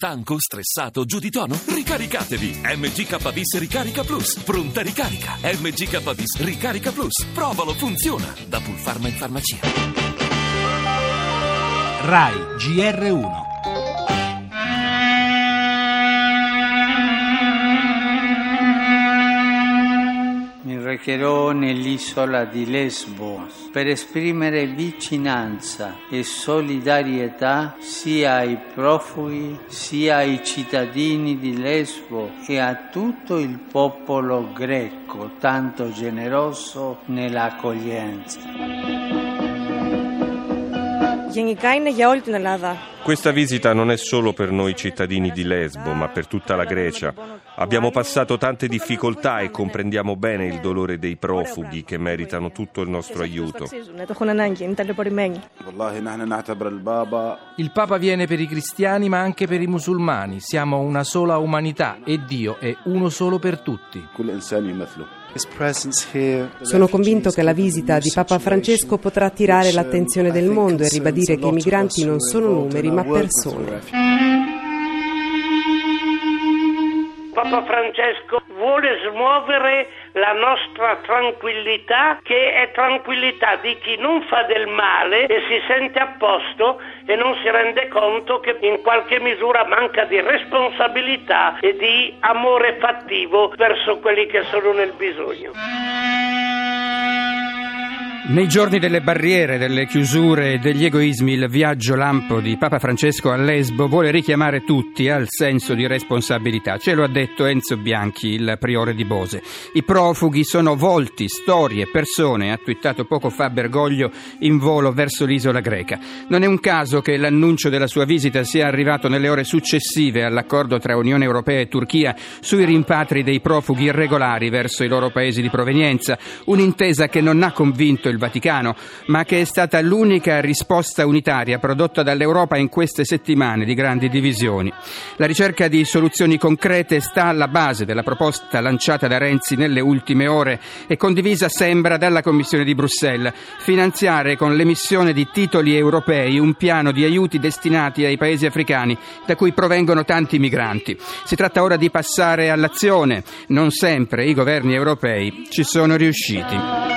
Stanco, stressato, giù di tono? Ricaricatevi! MGKBIS Ricarica Plus. Pronta ricarica. MGKBIS Ricarica Plus. Provalo, funziona. Da Pulpharma in farmacia. RAI GR1 recherò nell'isola di Lesbo per esprimere vicinanza e solidarietà sia ai profughi sia ai cittadini di Lesbo e a tutto il popolo greco tanto generoso nell'accoglienza γενικά είναι για όλη την Ελλάδα. Questa visita non è solo per noi cittadini di Lesbo, ma per tutta la Grecia. Abbiamo passato tante difficoltà e comprendiamo bene il dolore dei profughi che meritano tutto il nostro aiuto. Il Papa viene per i cristiani, ma anche per i musulmani. Siamo una sola umanità e Dio è uno solo per tutti. Sono convinto che la visita di Papa Francesco potrà attirare l'attenzione del mondo e ribadire che i migranti non sono numeri ma persone. Papa Francesco vuole smuovere la nostra tranquillità che è tranquillità di chi non fa del male e si sente a posto e non si rende conto che in qualche misura manca di responsabilità e di amore fattivo verso quelli che sono nel bisogno. Nei giorni delle barriere, delle chiusure e degli egoismi, il viaggio lampo di Papa Francesco a Lesbo vuole richiamare tutti al senso di responsabilità. Ce lo ha detto Enzo Bianchi, il priore di Bose. I profughi sono volti, storie, persone, ha twittato poco fa Bergoglio in volo verso l'isola greca. Non è un caso che l'annuncio della sua visita sia arrivato nelle ore successive all'accordo tra Unione Europea e Turchia sui rimpatri dei profughi irregolari verso i loro paesi di provenienza, un'intesa che non ha convinto il Vaticano, ma che è stata l'unica risposta unitaria prodotta dall'Europa in queste settimane di grandi divisioni. La ricerca di soluzioni concrete sta alla base della proposta lanciata da Renzi nelle ultime ore e condivisa sembra dalla Commissione di Bruxelles, finanziare con l'emissione di titoli europei un piano di aiuti destinati ai paesi africani da cui provengono tanti migranti. Si tratta ora di passare all'azione. Non sempre i governi europei ci sono riusciti.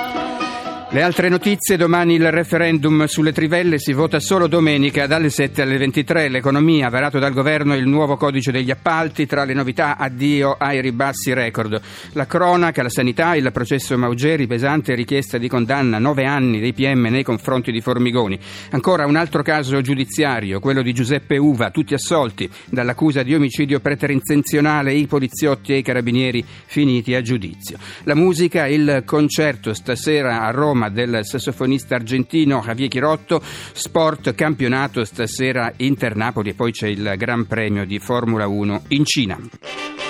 Le altre notizie, domani il referendum sulle trivelle si vota solo domenica dalle 7 alle 23. L'economia, varato dal governo il nuovo codice degli appalti, tra le novità addio ai ribassi record. La cronaca, la sanità, il processo Maugeri, pesante richiesta di condanna, nove anni dei PM nei confronti di Formigoni. Ancora un altro caso giudiziario, quello di Giuseppe Uva, tutti assolti dall'accusa di omicidio preterintenzionale, i poliziotti e i carabinieri finiti a giudizio. La musica, il concerto stasera a Roma del sassofonista argentino Javier Chirotto, sport campionato stasera Inter Napoli e poi c'è il Gran Premio di Formula 1 in Cina.